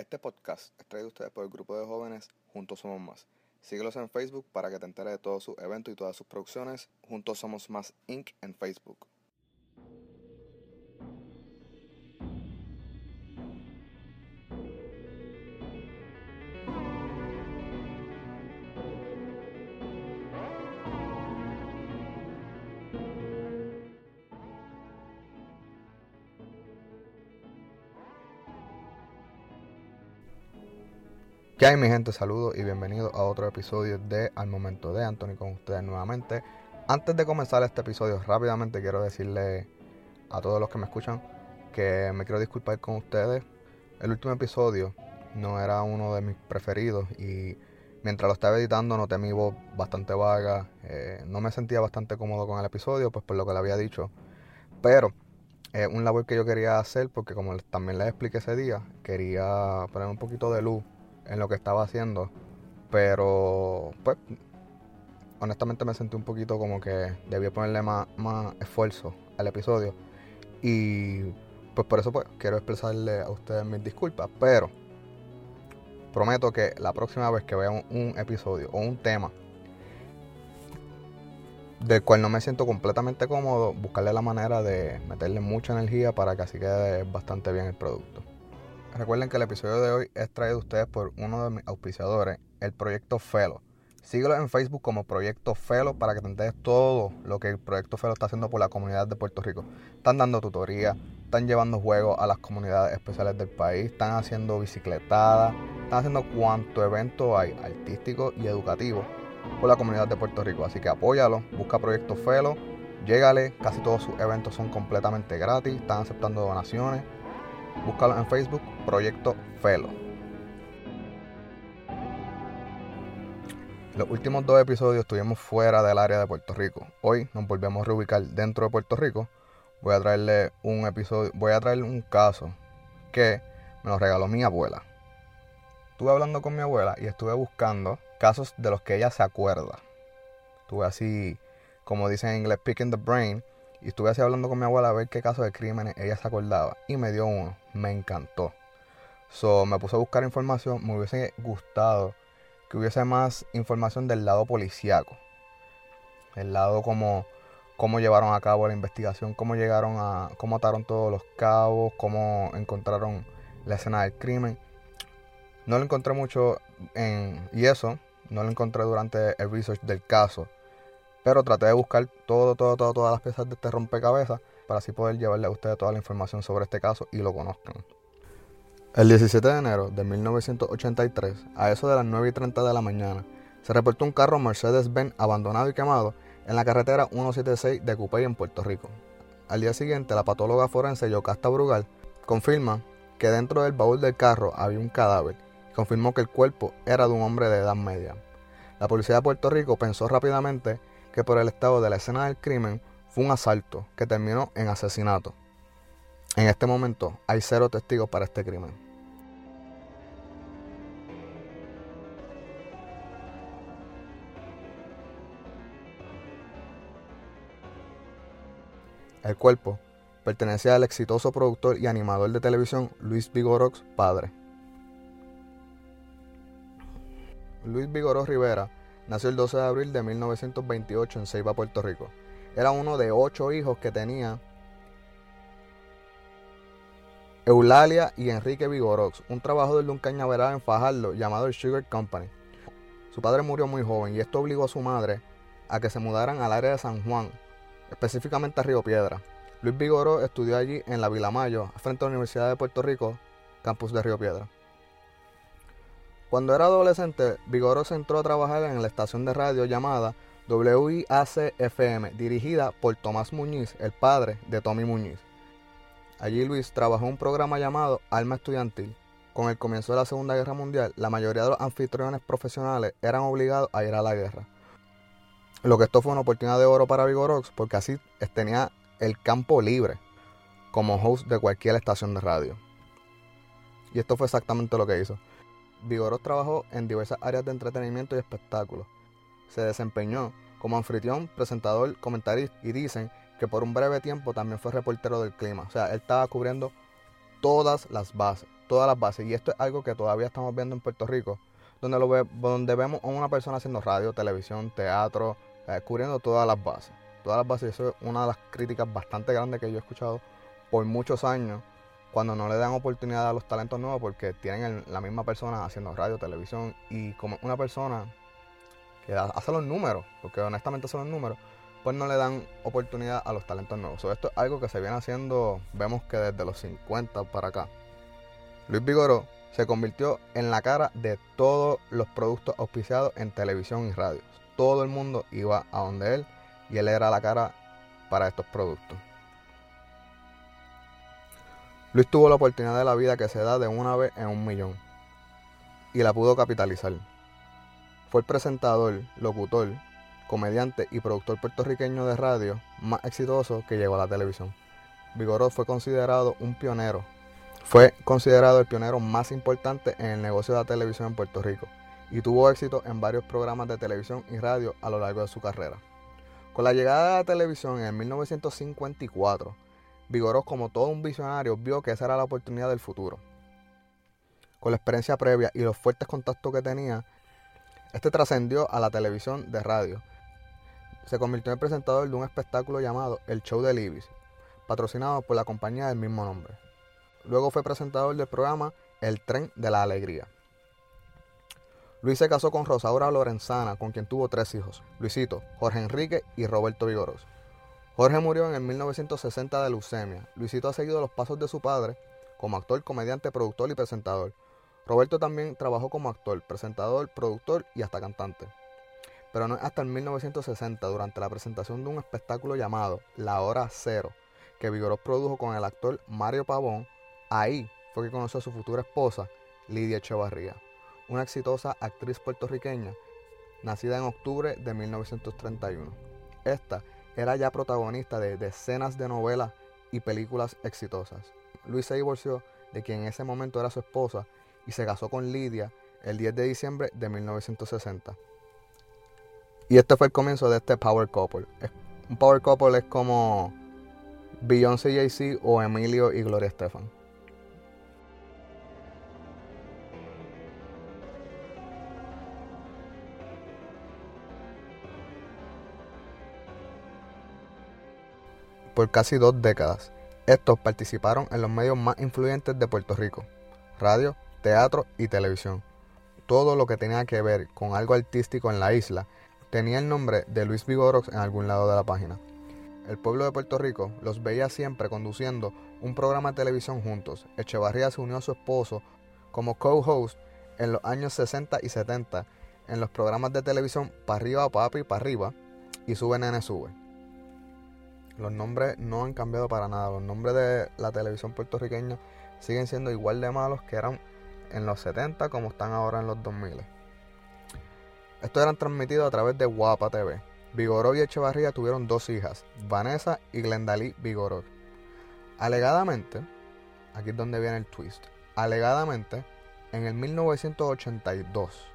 Este podcast es traído a ustedes por el grupo de jóvenes Juntos Somos Más. Síguelos en Facebook para que te enteres de todos sus eventos y todas sus producciones. Juntos Somos Más Inc. en Facebook. ¿Qué hay mi gente? Saludos y bienvenidos a otro episodio de Al Momento de Anthony con ustedes nuevamente. Antes de comenzar este episodio, rápidamente quiero decirle a todos los que me escuchan que me quiero disculpar con ustedes. El último episodio no era uno de mis preferidos y mientras lo estaba editando noté mi voz bastante vaga. Eh, no me sentía bastante cómodo con el episodio, pues por lo que le había dicho. Pero es un labor que yo quería hacer porque como también les expliqué ese día, quería poner un poquito de luz en lo que estaba haciendo. Pero, pues, honestamente me sentí un poquito como que debía ponerle más, más esfuerzo al episodio. Y, pues, por eso, pues, quiero expresarle a ustedes mis disculpas. Pero, prometo que la próxima vez que vean un episodio o un tema del cual no me siento completamente cómodo, buscarle la manera de meterle mucha energía para que así quede bastante bien el producto. Recuerden que el episodio de hoy es traído a ustedes por uno de mis auspiciadores, el Proyecto Felo. Síguelo en Facebook como Proyecto Felo para que te todo lo que el Proyecto Felo está haciendo por la comunidad de Puerto Rico. Están dando tutorías, están llevando juegos a las comunidades especiales del país, están haciendo bicicletadas, están haciendo cuanto evento hay artístico y educativo por la comunidad de Puerto Rico. Así que apóyalo, busca Proyecto Felo, llégale, casi todos sus eventos son completamente gratis, están aceptando donaciones Búscalo en Facebook, Proyecto Felo. Los últimos dos episodios estuvimos fuera del área de Puerto Rico. Hoy nos volvemos a reubicar dentro de Puerto Rico. Voy a traerle un episodio, voy a traerle un caso que me lo regaló mi abuela. Estuve hablando con mi abuela y estuve buscando casos de los que ella se acuerda. Estuve así, como dicen en inglés, picking the brain y estuve así hablando con mi abuela a ver qué caso de crímenes ella se acordaba. Y me dio uno. Me encantó. So, me puse a buscar información. Me hubiese gustado que hubiese más información del lado policíaco. El lado como cómo llevaron a cabo la investigación, cómo llegaron a, cómo ataron todos los cabos, cómo encontraron la escena del crimen. No lo encontré mucho en, y eso no lo encontré durante el research del caso. Pero traté de buscar todo, todo, todo, todas las piezas de este rompecabezas para así poder llevarle a ustedes toda la información sobre este caso y lo conozcan. El 17 de enero de 1983, a eso de las 9 y 30 de la mañana, se reportó un carro Mercedes-Benz abandonado y quemado en la carretera 176 de Cupey en Puerto Rico. Al día siguiente, la patóloga forense Yocasta Brugal confirma que dentro del baúl del carro había un cadáver y confirmó que el cuerpo era de un hombre de edad media. La policía de Puerto Rico pensó rápidamente que por el estado de la escena del crimen fue un asalto que terminó en asesinato. En este momento hay cero testigos para este crimen. El cuerpo pertenecía al exitoso productor y animador de televisión Luis Vigorox padre. Luis Vigoró Rivera Nació el 12 de abril de 1928 en Ceiba, Puerto Rico. Era uno de ocho hijos que tenía Eulalia y Enrique Vigorox, un trabajador de un cañaveral en Fajardo llamado el Sugar Company. Su padre murió muy joven y esto obligó a su madre a que se mudaran al área de San Juan, específicamente a Río Piedra. Luis Vigoró estudió allí en la Vila Mayo, frente a la Universidad de Puerto Rico, campus de Río Piedra. Cuando era adolescente, Vigoros entró a trabajar en la estación de radio llamada WIAC-FM, dirigida por Tomás Muñiz, el padre de Tommy Muñiz. Allí Luis trabajó un programa llamado Alma Estudiantil. Con el comienzo de la Segunda Guerra Mundial, la mayoría de los anfitriones profesionales eran obligados a ir a la guerra. Lo que esto fue una oportunidad de oro para Vigorox porque así tenía el campo libre como host de cualquier estación de radio. Y esto fue exactamente lo que hizo. Vigoros trabajó en diversas áreas de entretenimiento y espectáculos. Se desempeñó como anfitrión, presentador, comentarista y dicen que por un breve tiempo también fue reportero del clima. O sea, él estaba cubriendo todas las bases. todas las bases. Y esto es algo que todavía estamos viendo en Puerto Rico, donde, lo donde vemos a una persona haciendo radio, televisión, teatro, eh, cubriendo todas las bases. Todas las bases, eso es una de las críticas bastante grandes que yo he escuchado por muchos años, cuando no le dan oportunidad a los talentos nuevos, porque tienen la misma persona haciendo radio, televisión, y como una persona que hace los números, porque honestamente son los números, pues no le dan oportunidad a los talentos nuevos. esto es algo que se viene haciendo, vemos que desde los 50 para acá. Luis Vigoró se convirtió en la cara de todos los productos auspiciados en televisión y radio. Todo el mundo iba a donde él y él era la cara para estos productos. Luis tuvo la oportunidad de la vida que se da de una vez en un millón y la pudo capitalizar. Fue el presentador, locutor, comediante y productor puertorriqueño de radio más exitoso que llegó a la televisión. Vigoró fue considerado un pionero. Fue considerado el pionero más importante en el negocio de la televisión en Puerto Rico y tuvo éxito en varios programas de televisión y radio a lo largo de su carrera. Con la llegada de la televisión en 1954, Vigoró como todo un visionario vio que esa era la oportunidad del futuro. Con la experiencia previa y los fuertes contactos que tenía, este trascendió a la televisión de radio se convirtió en presentador de un espectáculo llamado El Show de Libis, patrocinado por la compañía del mismo nombre. Luego fue presentador del programa El Tren de la Alegría. Luis se casó con Rosaura Lorenzana, con quien tuvo tres hijos, Luisito, Jorge Enrique y Roberto Vigoros. Jorge murió en el 1960 de leucemia. Luisito ha seguido los pasos de su padre como actor, comediante, productor y presentador. Roberto también trabajó como actor, presentador, productor y hasta cantante pero no es hasta el 1960, durante la presentación de un espectáculo llamado La Hora Cero, que Vigoró produjo con el actor Mario Pavón, ahí fue que conoció a su futura esposa, Lidia Echevarría, una exitosa actriz puertorriqueña, nacida en octubre de 1931. Esta era ya protagonista de decenas de novelas y películas exitosas. Luis se divorció de quien en ese momento era su esposa y se casó con Lidia el 10 de diciembre de 1960. Y este fue el comienzo de este Power Couple. Un Power Couple es como Beyoncé y Jay-Z o Emilio y Gloria Estefan. Por casi dos décadas, estos participaron en los medios más influyentes de Puerto Rico, radio, teatro y televisión. Todo lo que tenía que ver con algo artístico en la isla tenía el nombre de Luis Vigorox en algún lado de la página. El pueblo de Puerto Rico los veía siempre conduciendo un programa de televisión juntos. Echevarría se unió a su esposo como co-host en los años 60 y 70 en los programas de televisión Pa' arriba, papi, pa' arriba y Sube Nene Sube. Los nombres no han cambiado para nada. Los nombres de la televisión puertorriqueña siguen siendo igual de malos que eran en los 70 como están ahora en los 2000. Estos eran transmitidos a través de Guapa TV. Vigoró y Echevarría tuvieron dos hijas, Vanessa y Glendalí Vigoró. Alegadamente, aquí es donde viene el twist, alegadamente, en el 1982,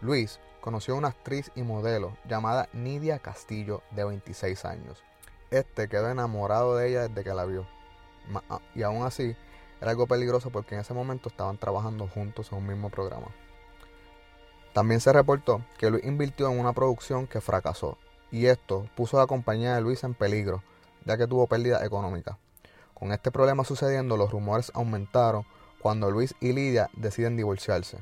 Luis conoció a una actriz y modelo llamada Nidia Castillo de 26 años. Este quedó enamorado de ella desde que la vio. Ah, y aún así, era algo peligroso porque en ese momento estaban trabajando juntos en un mismo programa. También se reportó que Luis invirtió en una producción que fracasó y esto puso a la compañía de Luis en peligro, ya que tuvo pérdida económica. Con este problema sucediendo, los rumores aumentaron cuando Luis y Lidia deciden divorciarse.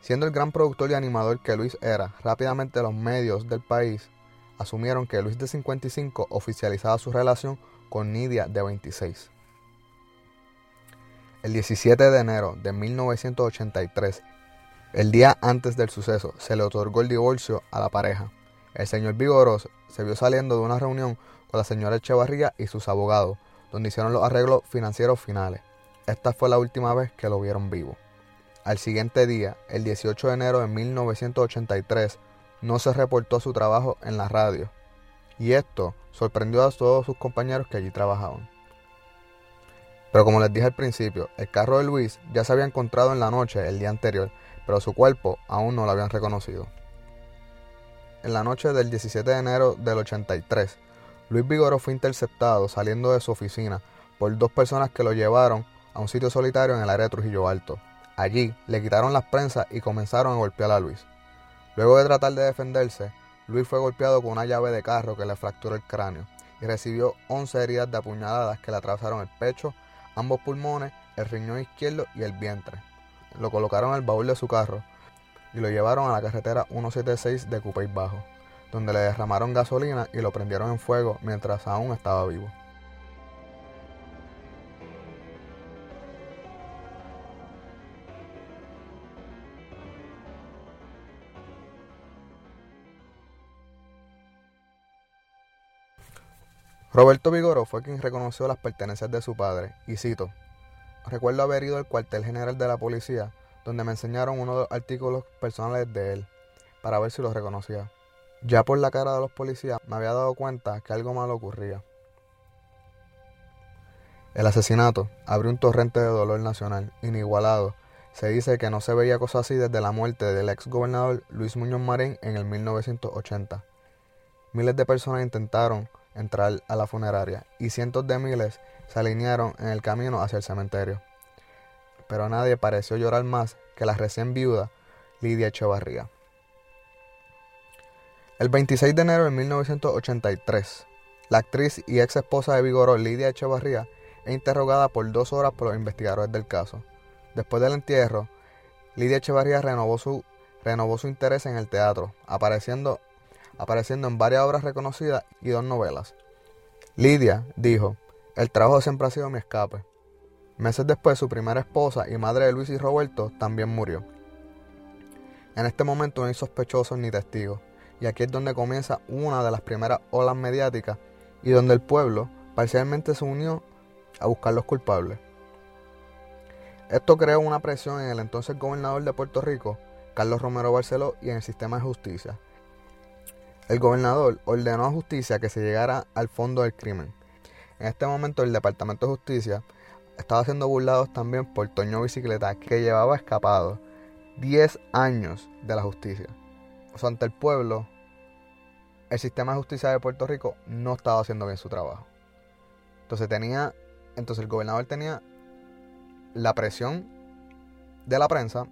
Siendo el gran productor y animador que Luis era, rápidamente los medios del país asumieron que Luis de 55 oficializaba su relación con Nidia de 26. El 17 de enero de 1983, el día antes del suceso se le otorgó el divorcio a la pareja. El señor Vigoros se vio saliendo de una reunión con la señora Echevarría y sus abogados, donde hicieron los arreglos financieros finales. Esta fue la última vez que lo vieron vivo. Al siguiente día, el 18 de enero de 1983, no se reportó su trabajo en la radio. Y esto sorprendió a todos sus compañeros que allí trabajaban. Pero como les dije al principio, el carro de Luis ya se había encontrado en la noche el día anterior pero su cuerpo aún no lo habían reconocido. En la noche del 17 de enero del 83, Luis Vigoro fue interceptado saliendo de su oficina por dos personas que lo llevaron a un sitio solitario en el área de Trujillo Alto. Allí le quitaron las prensas y comenzaron a golpear a Luis. Luego de tratar de defenderse, Luis fue golpeado con una llave de carro que le fracturó el cráneo y recibió 11 heridas de apuñaladas que le atravesaron el pecho, ambos pulmones, el riñón izquierdo y el vientre. Lo colocaron en el baúl de su carro y lo llevaron a la carretera 176 de Cupey Bajo, donde le derramaron gasolina y lo prendieron en fuego mientras aún estaba vivo. Roberto Vigoro fue quien reconoció las pertenencias de su padre, y cito, recuerdo haber ido al cuartel general de la policía, donde me enseñaron uno de los artículos personales de él, para ver si lo reconocía. Ya por la cara de los policías me había dado cuenta que algo malo ocurría. El asesinato abrió un torrente de dolor nacional inigualado. Se dice que no se veía cosa así desde la muerte del ex gobernador Luis Muñoz Marín en el 1980. Miles de personas intentaron entrar a la funeraria y cientos de miles se alinearon en el camino hacia el cementerio. Pero nadie pareció llorar más que la recién viuda Lidia Echevarría. El 26 de enero de 1983, la actriz y ex esposa de Vigoró, Lidia Echevarría, es interrogada por dos horas por los investigadores del caso. Después del entierro, Lidia Echevarría renovó su, renovó su interés en el teatro, apareciendo apareciendo en varias obras reconocidas y dos novelas. Lidia dijo, el trabajo siempre ha sido mi escape. Meses después, su primera esposa y madre de Luis y Roberto también murió. En este momento no hay sospechosos ni testigos, y aquí es donde comienza una de las primeras olas mediáticas y donde el pueblo parcialmente se unió a buscar los culpables. Esto creó una presión en el entonces gobernador de Puerto Rico, Carlos Romero Barceló, y en el sistema de justicia, el gobernador ordenó a justicia que se llegara al fondo del crimen. En este momento el Departamento de Justicia estaba siendo burlados también por Toño Bicicleta, que llevaba escapado 10 años de la justicia. O sea, ante el pueblo, el sistema de justicia de Puerto Rico no estaba haciendo bien su trabajo. Entonces tenía, entonces el gobernador tenía la presión de la prensa,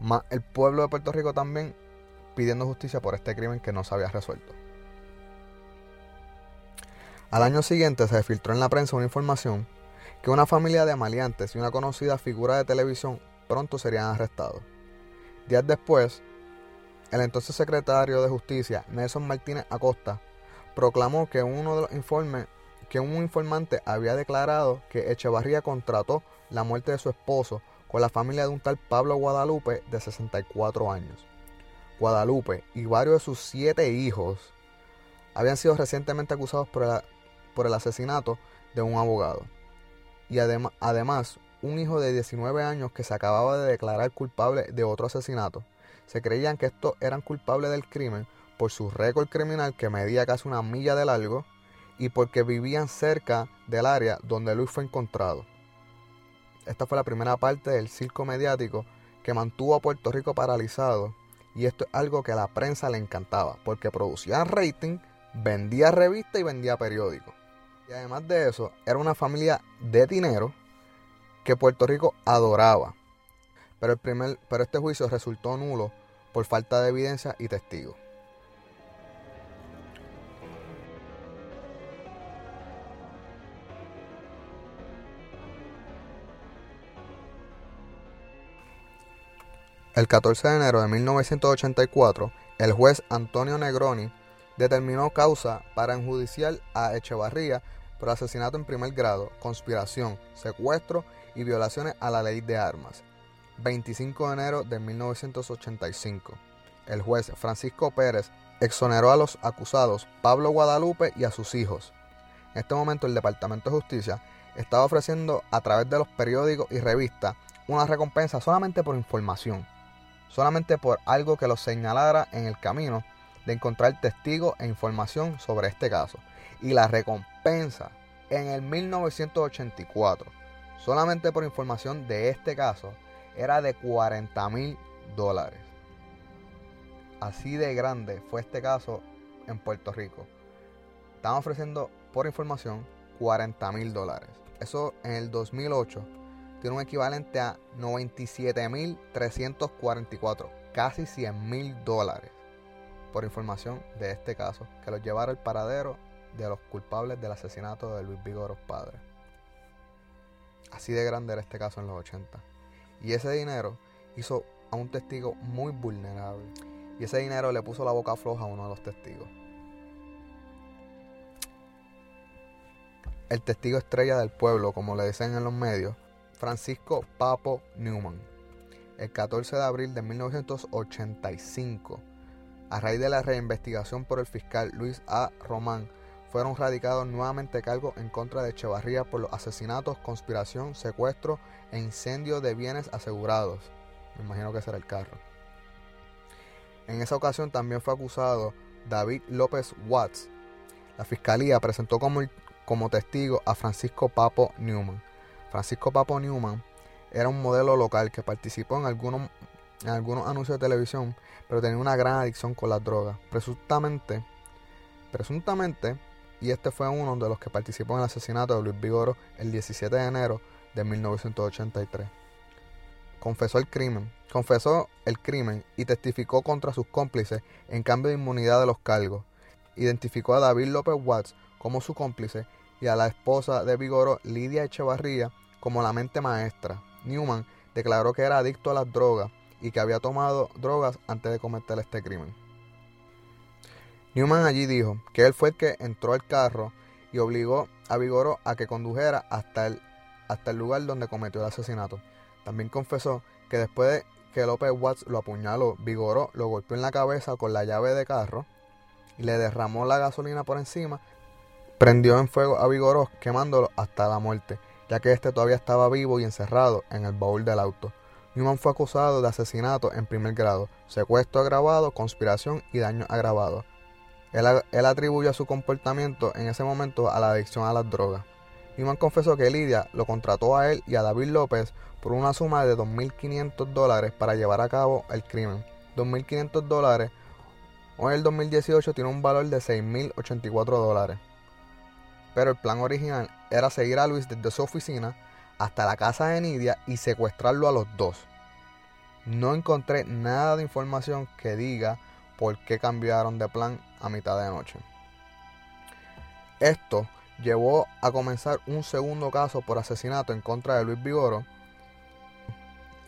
más el pueblo de Puerto Rico también pidiendo justicia por este crimen que no se había resuelto. Al año siguiente se filtró en la prensa una información que una familia de maleantes y una conocida figura de televisión pronto serían arrestados. Días después, el entonces secretario de Justicia, Nelson Martínez Acosta, proclamó que uno de los informes que un informante había declarado que Echevarría contrató la muerte de su esposo con la familia de un tal Pablo Guadalupe de 64 años. Guadalupe y varios de sus siete hijos habían sido recientemente acusados por el, asesinato de un abogado. Y además, un hijo de 19 años que se acababa de declarar culpable de otro asesinato. Se creían que estos eran culpables del crimen por su récord criminal que medía casi una milla de largo y porque vivían cerca del área donde Luis fue encontrado. Esta fue la primera parte del circo mediático que mantuvo a Puerto Rico paralizado y esto es algo que a la prensa le encantaba, porque producía rating, vendía revistas y vendía periódicos. Y además de eso, era una familia de dinero que Puerto Rico adoraba. Pero, el primer, pero este juicio resultó nulo por falta de evidencia y testigos. El 14 de enero de 1984, el juez Antonio Negroni determinó causa para enjudiciar a Echevarría por asesinato en primer grado, conspiración, secuestro y violaciones a la ley de armas. 25 de enero de 1985. El juez Francisco Pérez exoneró a los acusados Pablo Guadalupe y a sus hijos. En este momento el Departamento de Justicia estaba ofreciendo a través de los periódicos y revistas una recompensa solamente por información solamente por algo que los señalara en el camino de encontrar testigos e información sobre este caso. Y la recompensa en el 1984, solamente por información de este caso, era de 40 mil dólares. Así de grande fue este caso en Puerto Rico. Estaban ofreciendo por información 40 mil dólares. Eso en el 2008 tiene un equivalente a 97.344, casi 100 mil dólares, por información de este caso, que los llevara al paradero de los culpables del asesinato de Luis Vigoro padre. Así de grande era este caso en los 80. Y ese dinero hizo a un testigo muy vulnerable. Y ese dinero le puso la boca floja a uno de los testigos. El testigo estrella del pueblo, como le dicen en los medios, Francisco Papo Newman. El 14 de abril de 1985, a raíz de la reinvestigación por el fiscal Luis A. Román, fueron radicados nuevamente cargos en contra de Echevarría por los asesinatos, conspiración, secuestro e incendio de bienes asegurados. Me imagino que será el carro. En esa ocasión también fue acusado David López Watts. La fiscalía presentó como, como testigo a Francisco Papo Newman. Francisco Papo Newman era un modelo local que participó en algunos, en algunos anuncios de televisión, pero tenía una gran adicción con las drogas. Presuntamente, presuntamente y este fue uno de los que participó en el asesinato de Luis Vigoro el 17 de enero de 1983. Confesó el crimen, confesó el crimen y testificó contra sus cómplices en cambio de inmunidad de los cargos. Identificó a David López Watts como su cómplice y a la esposa de Vigoro, Lidia Echevarría, como la mente maestra. Newman declaró que era adicto a las drogas y que había tomado drogas antes de cometer este crimen. Newman allí dijo que él fue el que entró al carro y obligó a Vigoro a que condujera hasta el, hasta el lugar donde cometió el asesinato. También confesó que después de que López Watts lo apuñaló, Vigoro lo golpeó en la cabeza con la llave de carro y le derramó la gasolina por encima, prendió en fuego a Vigoro quemándolo hasta la muerte, ya que este todavía estaba vivo y encerrado en el baúl del auto. Newman fue acusado de asesinato en primer grado, secuestro agravado, conspiración y daño agravado. Él, atribuye su comportamiento en ese momento a la adicción a las drogas. Newman confesó que Lidia lo contrató a él y a David López por una suma de 2.500 dólares para llevar a cabo el crimen. 2.500 dólares hoy en el 2018 tiene un valor de 6.084 dólares. Pero el plan original era seguir a Luis desde su oficina hasta la casa de Nidia y secuestrarlo a los dos. No encontré nada de información que diga por qué cambiaron de plan a mitad de noche. Esto llevó a comenzar un segundo caso por asesinato en contra de Luis Vigoro.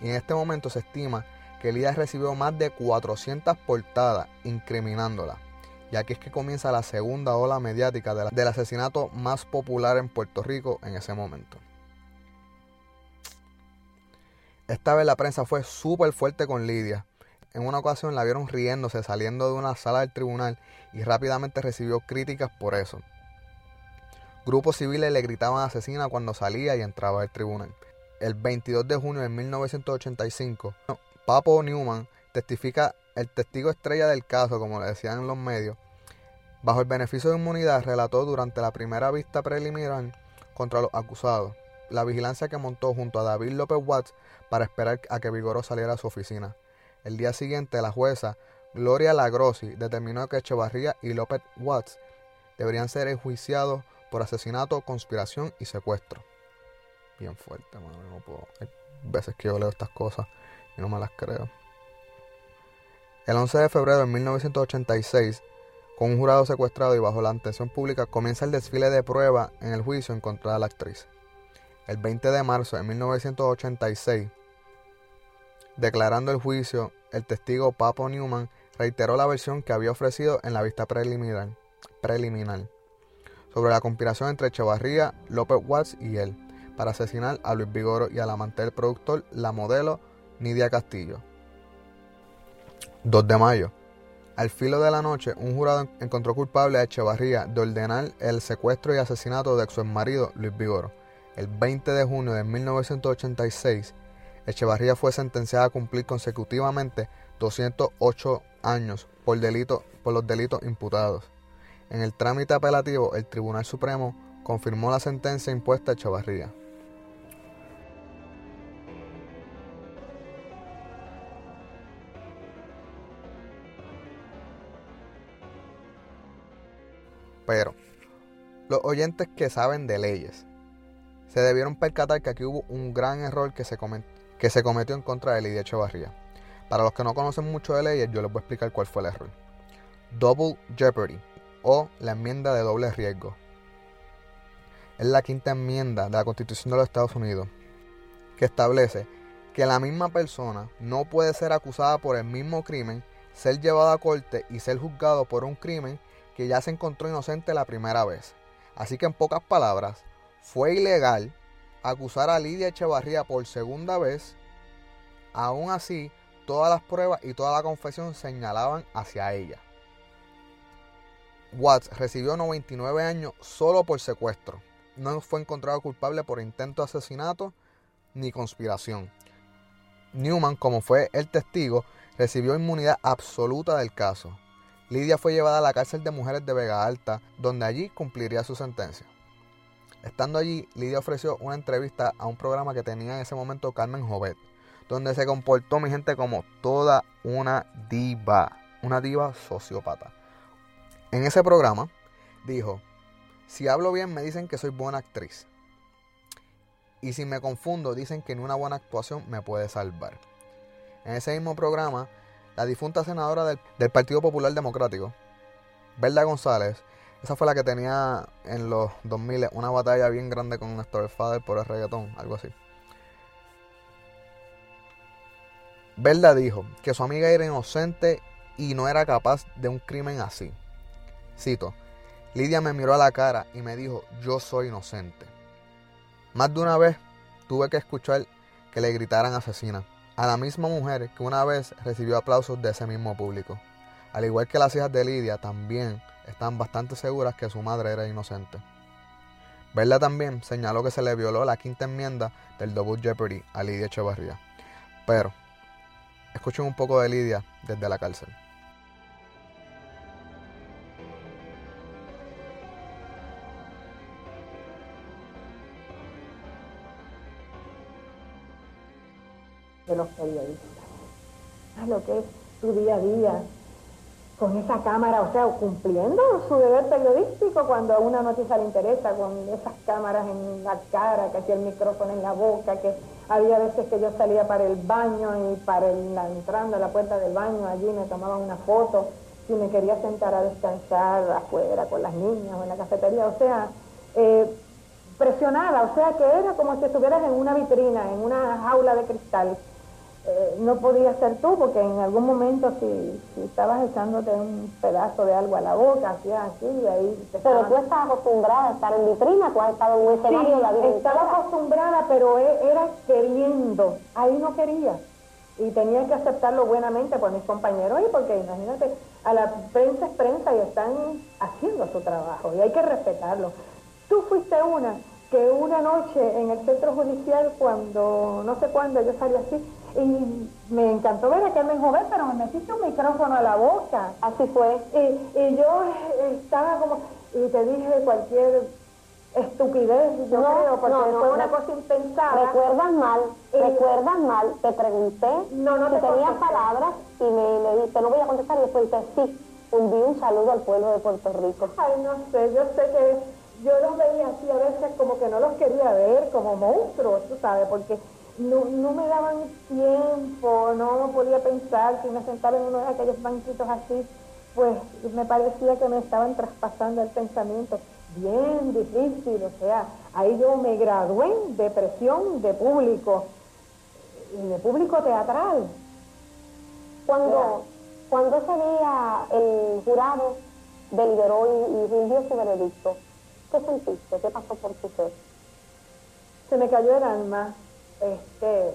Y en este momento se estima que Lidia recibió más de 400 portadas incriminándola, ya que es que comienza la segunda ola mediática del asesinato más popular en Puerto Rico en ese momento. Esta vez la prensa fue súper fuerte con Lidia, en una ocasión la vieron riéndose saliendo de una sala del tribunal y rápidamente recibió críticas por eso. Grupos civiles le gritaban asesina cuando salía y entraba del tribunal. El 22 de junio de 1985, Papo Newman testifica el testigo estrella del caso, como le decían en los medios. Bajo el beneficio de inmunidad, relató durante la primera vista preliminar contra los acusados la vigilancia que montó junto a David López Watts para esperar a que Vigoro saliera a su oficina. El día siguiente, la jueza Gloria Lagrossi determinó que Echevarría y López Watts deberían ser enjuiciados por asesinato, conspiración y secuestro. Bien fuerte, mano. No puedo. Hay veces que yo leo estas cosas y no me las creo. El 11 de febrero de 1986, con un jurado secuestrado y bajo la atención pública, comienza el desfile de prueba en el juicio en contra de la actriz. El 20 de marzo de 1986, Declarando el juicio, el testigo Papo Newman reiteró la versión que había ofrecido en la vista preliminar, sobre la conspiración entre Echevarría, López Watts y él para asesinar a Luis Vigoro y al amante del productor, la modelo Nidia Castillo. 2 de mayo. Al filo de la noche, un jurado encontró culpable a Echevarría de ordenar el secuestro y asesinato de su marido Luis Vigoro. El 20 de junio de 1986, Echevarría fue sentenciada a cumplir consecutivamente 208 años por, por los delitos imputados. En el trámite apelativo, el Tribunal Supremo confirmó la sentencia impuesta a Echevarría. Pero, los oyentes que saben de leyes, se debieron percatar que aquí hubo un gran error que se, que se cometió en contra de Lidia Echevarría. Para los que no conocen mucho de leyes, yo les voy a explicar cuál fue el error. Double Jeopardy o la enmienda de doble riesgo. Es la quinta enmienda de la Constitución de los Estados Unidos que establece que la misma persona no puede ser acusada por el mismo crimen, ser llevada a corte y ser juzgado por un crimen que ya se encontró inocente la primera vez. Así que en pocas palabras, fue ilegal acusar a Lidia Echevarría por segunda vez. Aún así, todas las pruebas y toda la confesión señalaban hacia ella. Watts recibió 99 años solo por secuestro. No fue encontrado culpable por intento de asesinato ni conspiración. Newman, como fue el testigo, recibió inmunidad absoluta del caso. Lidia fue llevada a la cárcel de mujeres de Vega Alta, donde allí cumpliría su sentencia. Estando allí, Lidia ofreció una entrevista a un programa que tenía en ese momento Carmen Jovet, donde se comportó mi gente como toda una diva, una diva sociópata. En ese programa dijo, si hablo bien me dicen que soy buena actriz. Y si me confundo dicen que ni una buena actuación me puede salvar. En ese mismo programa, la difunta senadora del, Partido Popular Democrático, Belda González, esa fue la que tenía en los 2000 una batalla bien grande con Néstor Fader por el reggaetón, algo así. Belda dijo que su amiga era inocente y no era capaz de un crimen así. Cito, Lidia me miró a la cara y me dijo, yo soy inocente. Más de una vez tuve que escuchar que le gritaran asesina a la misma mujer que una vez recibió aplausos de ese mismo público. Al igual que las hijas de Lidia, también están bastante seguras que su madre era inocente. Verla también señaló que se le violó la quinta enmienda del Double Jeopardy a Lidia Echevarría. Pero, escuchen un poco de Lidia desde la cárcel. De los periodistas. ¿Sabes lo que es su día a día? Con esa cámara, o sea, cumpliendo su deber periodístico cuando a una noticia le interesa, con esas cámaras en la cara, que hacía el micrófono en la boca, que había veces que yo salía para el baño y para entrando a la puerta del baño, allí me tomaban una foto, si me quería sentar a descansar afuera con las niñas o en la cafetería, o sea, eh, presionada, o sea que era como si estuvieras en una vitrina, en una jaula de cristal eh, no podía ser tú, porque en algún momento si, estabas echándote un pedazo de algo a la boca, hacía así, y ahí te Pero tú estabas acostumbrada a estar en vitrina, tú has estado en un escenario la vida estaba acostumbrada, pero e, era queriendo, ahí no quería. Y tenía que aceptarlo buenamente por mis compañeros y porque imagínate, a la prensa es prensa y están haciendo su trabajo y hay que respetarlo. Tú fuiste una que una noche en el centro judicial, cuando, no sé cuándo, yo salí así, y me encantó ver a Carmen Joven, pero me metiste un micrófono a la boca. Así fue. Y, yo estaba como, y te dije cualquier estupidez, yo creo, porque fue una cosa impensada. Recuerdas mal, recuerdas mal, te pregunté no, no si tenías palabras y me, me dijiste, no voy a contestar, y después dije, sí, envío un saludo al pueblo de Puerto Rico. Ay, no sé, yo sé que yo los veía así a veces como que no los quería ver como monstruos, tú sabes, porque no, no me daban tiempo, no podía pensar, si me sentaba en uno de aquellos banquitos así, pues me parecía que me estaban traspasando el pensamiento. Bien difícil, o sea, ahí yo me gradué de presión de público, y de público teatral. Cuando, cuando ese día el jurado deliberó y, y rindió su veredicto, ¿qué sentiste? ¿Qué pasó por tu ser? Se me cayó el alma este,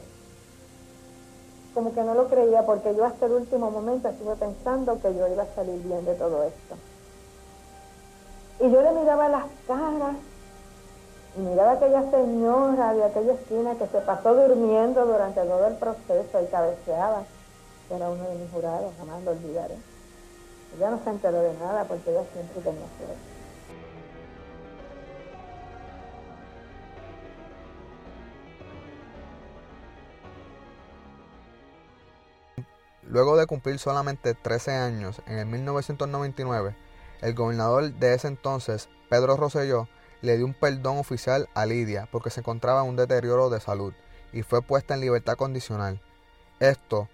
como que no lo creía porque yo hasta el último momento estuve pensando que yo iba a salir bien de todo esto. Y yo le miraba las caras y miraba a aquella señora de aquella esquina que se pasó durmiendo durante todo el proceso y cabeceaba. Era uno de mis jurados, jamás lo olvidaré. Ella no se enteró de nada porque ella siempre tenía suerte. Luego de cumplir solamente 13 años, en el 1999, el gobernador de ese entonces, Pedro Rosselló, le dio un perdón oficial a Lidia porque se encontraba en un deterioro de salud y fue puesta en libertad condicional. Esto,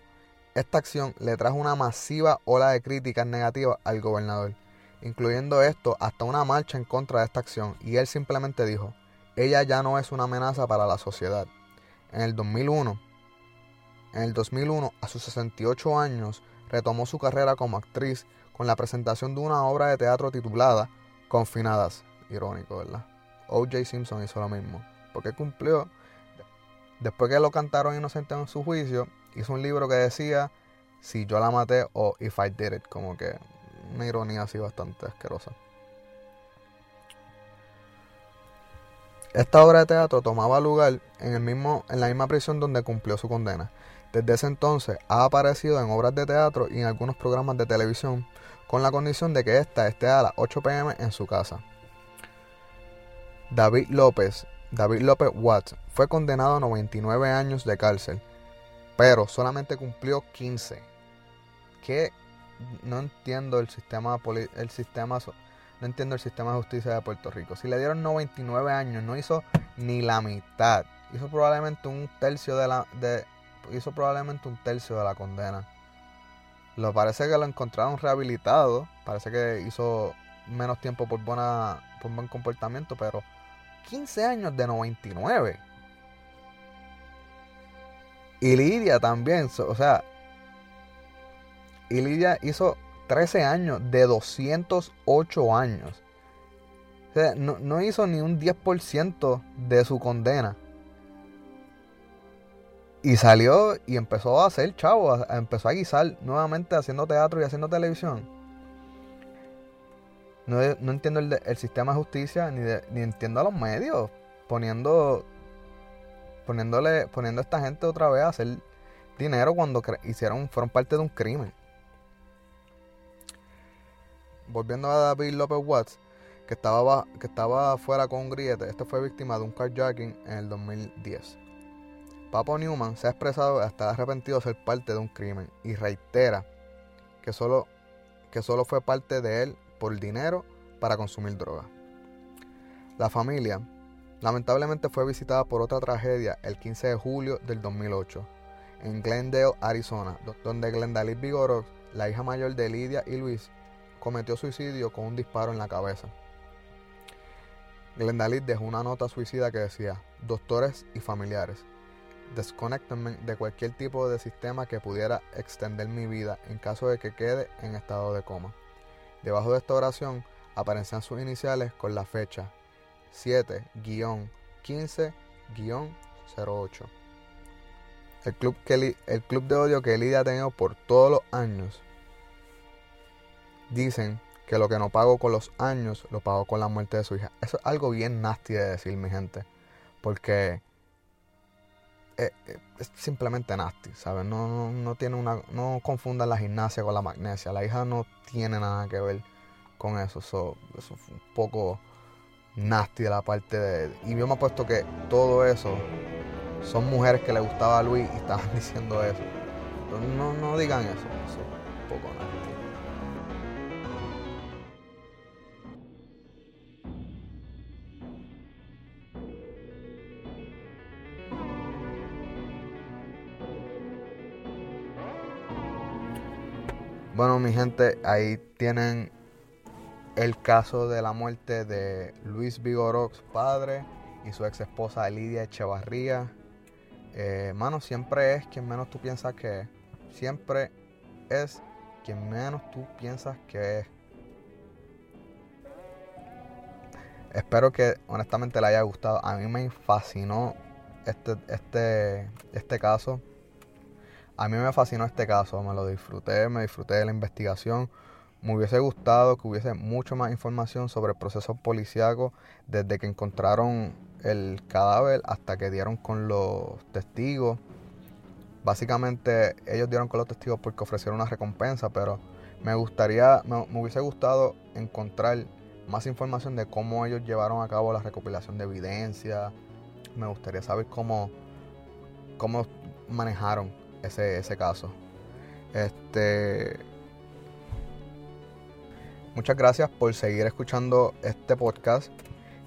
esta acción le trajo una masiva ola de críticas negativas al gobernador, incluyendo esto hasta una marcha en contra de esta acción, y él simplemente dijo, ella ya no es una amenaza para la sociedad. En el 2001, en el 2001, a sus 68 años, retomó su carrera como actriz con la presentación de una obra de teatro titulada Confinadas. Irónico, ¿verdad? O.J. Simpson hizo lo mismo, porque cumplió. Después que lo cantaron inocente en su juicio, hizo un libro que decía Si yo la maté o If I Did It, como que una ironía así bastante asquerosa. Esta obra de teatro tomaba lugar en, el mismo, en la misma prisión donde cumplió su condena. Desde ese entonces ha aparecido en obras de teatro y en algunos programas de televisión con la condición de que ésta esté a las 8 pm en su casa. David López, David López Watts, fue condenado a 99 años de cárcel, pero solamente cumplió 15. Que no entiendo el sistema el sistema no entiendo el sistema de justicia de Puerto Rico. Si le dieron 99 años, no hizo ni la mitad. Hizo probablemente un tercio de la de hizo probablemente un tercio de la condena. Lo parece que lo encontraron rehabilitado, parece que hizo menos tiempo por buena por buen comportamiento, pero 15 años de 99. Y Lidia también, o sea, y Lidia hizo 13 años de 208 años. No hizo ni un 10% de su condena. Y salió y empezó a hacer chavo, empezó a guisar nuevamente haciendo teatro y haciendo televisión. No, entiendo el, sistema de justicia ni, ni entiendo a los medios poniendo poniéndole poniendo a esta gente otra vez a hacer dinero cuando hicieron fueron parte de un crimen. Volviendo a David López Watts, que estaba, que estaba fuera con un griete, este fue víctima de un carjacking en el 2010. Papo Newman se ha expresado hasta arrepentido de ser parte de un crimen y reitera que solo, que solo fue parte de él por dinero para consumir droga. La familia lamentablemente fue visitada por otra tragedia el 15 de julio del 2008 en Glendale, Arizona, donde Glendale Vigorov, la hija mayor de Lidia y Luis, cometió suicidio con un disparo en la cabeza. Glendale dejó una nota suicida que decía, doctores y familiares, desconectenme de cualquier tipo de sistema que pudiera extender mi vida en caso de que quede en estado de coma. Debajo de esta oración aparecían sus iniciales con la fecha 7-15-08. El club, el club de odio que Lidia ha tenido por todos los años. Dicen que lo que no pago con los años lo pago con la muerte de su hija. Eso es algo bien nasty de decir, mi gente. Porque es, simplemente nasty, ¿sabes? No, no, tiene una, no confundan la gimnasia con la magnesia. La hija no tiene nada que ver con eso. eso fue un poco nasty de la parte de... Y yo me he puesto que todo eso son mujeres que le gustaba a Luis y estaban diciendo eso. No, no digan eso Bueno, mi gente, ahí tienen el caso de la muerte de Luis Vigorox, padre, y su ex esposa Lidia Echevarría. Eh, mano, siempre es quien menos tú piensas que es. Siempre es quien menos tú piensas que es. Espero que honestamente le haya gustado. A mí me fascinó este, este, este caso. A mí me fascinó este caso, me lo disfruté, me disfruté de la investigación. Me hubiese gustado que hubiese mucho más información sobre el proceso policíaco desde que encontraron el cadáver hasta que dieron con los testigos. Básicamente ellos dieron con los testigos porque ofrecieron una recompensa, pero me gustaría, me, hubiese gustado encontrar más información de cómo ellos llevaron a cabo la recopilación de evidencia. Me gustaría saber cómo, cómo manejaron ese, ese caso. Este. Muchas gracias por seguir escuchando este podcast.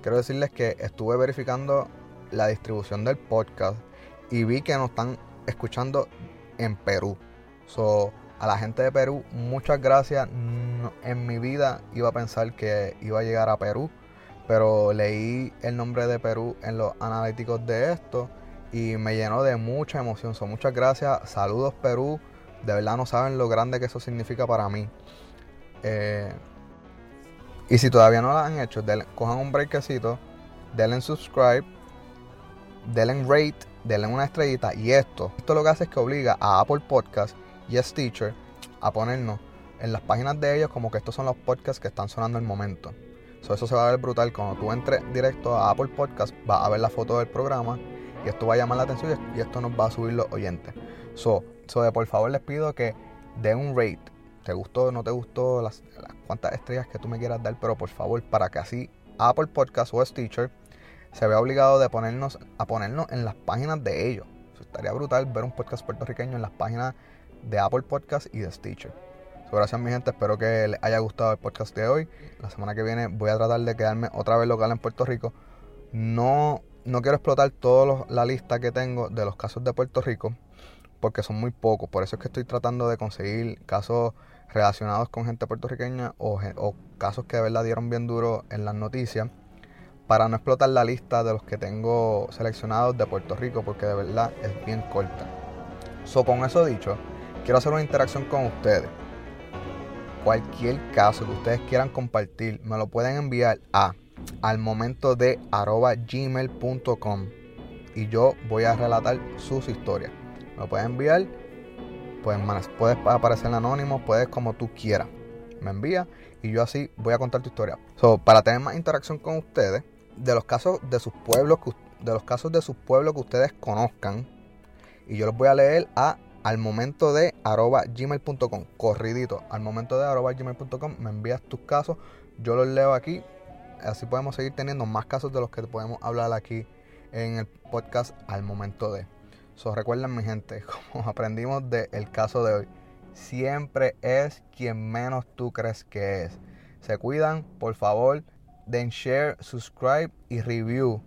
quiero decirles que estuve verificando la distribución del podcast y vi que nos están escuchando en Perú. So, a la gente de Perú, muchas gracias. en mi vida iba a pensar que iba a llegar a Perú, pero leí el nombre de Perú en los analíticos de esto y me llenó de mucha emoción. So, muchas gracias. Saludos Perú. De verdad no saben lo grande que eso significa para mí. Eh, y si todavía no lo han hecho, cojan un breakcito, denle en subscribe, denle en rate, denle una estrellita. Y esto, esto lo que hace es que obliga a Apple Podcast y a Stitcher a ponernos en las páginas de ellos como que estos son los podcasts que están sonando en el momento. eso se va a ver brutal. Cuando tú entres directo a Apple Podcast, vas a ver la foto del programa y esto va a llamar la atención y esto nos va a subir los oyentes. So, so de por favor les pido que den un rate. ¿Te gustó o no te gustó? Las, cuantas estrellas que tú me quieras dar, pero por favor, para que así Apple Podcast o Stitcher se vea obligado de ponernos a ponernos en las páginas de ellos. estaría brutal ver un podcast puertorriqueño en las páginas de Apple Podcast y de Stitcher. gracias mi gente, espero que les haya gustado el podcast de hoy. La semana que viene voy a tratar de quedarme otra vez local en Puerto Rico. No, no quiero explotar toda la lista que tengo de los casos de Puerto Rico porque son muy pocos. Por eso es que estoy tratando de conseguir casos relacionados con gente puertorriqueña o, casos que de verdad dieron bien duro en las noticias para no explotar la lista de los que tengo seleccionados de Puerto Rico porque de verdad es bien corta. So, con eso dicho, quiero hacer una interacción con ustedes. Cualquier caso que ustedes quieran compartir, me lo pueden enviar a al momento de arroba gmail.com y yo voy a relatar sus historias. Me puedes enviar, puedes, puedes aparecer anónimo, puedes como tú quieras. Me envía y yo así voy a contar tu historia. So, para tener más interacción con ustedes, de los casos de sus pueblos, de los casos de sus pueblos que ustedes conozcan, y yo los voy a leer a al momento de arroba gmail.com, corridito, al momento de arroba gmail.com, me envías tus casos, yo los leo aquí, así podemos seguir teniendo más casos de los que podemos hablar aquí en el podcast al momento de. So, recuerden mi gente, como aprendimos del caso de hoy, siempre es quien menos tú crees que es. Se cuidan, por favor, den share, subscribe y review